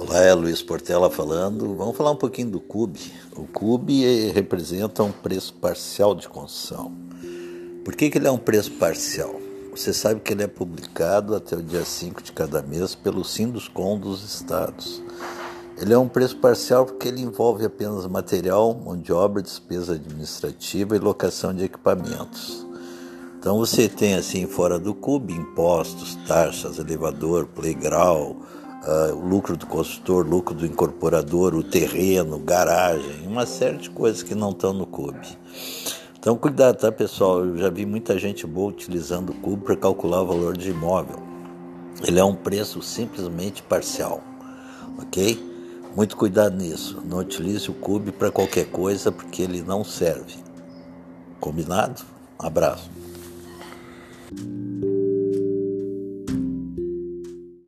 Olá, é Luiz Portela falando. Vamos falar um pouquinho do CUB. O CUB representa um preço parcial de construção. Por que, que ele é um preço parcial? Você sabe que ele é publicado até o dia 5 de cada mês pelo Sinduscom dos estados. Ele é um preço parcial porque ele envolve apenas material, mão de obra, despesa administrativa e locação de equipamentos. Então você tem assim fora do CUB impostos, taxas, elevador, playground, uh, lucro do construtor, lucro do incorporador, o terreno, garagem, uma série de coisas que não estão no CUB. Então, cuidado, tá, pessoal? Eu já vi muita gente boa utilizando o CUB para calcular o valor de imóvel. Ele é um preço simplesmente parcial, ok? Muito cuidado nisso. Não utilize o CUB para qualquer coisa porque ele não serve. Combinado? Abraço.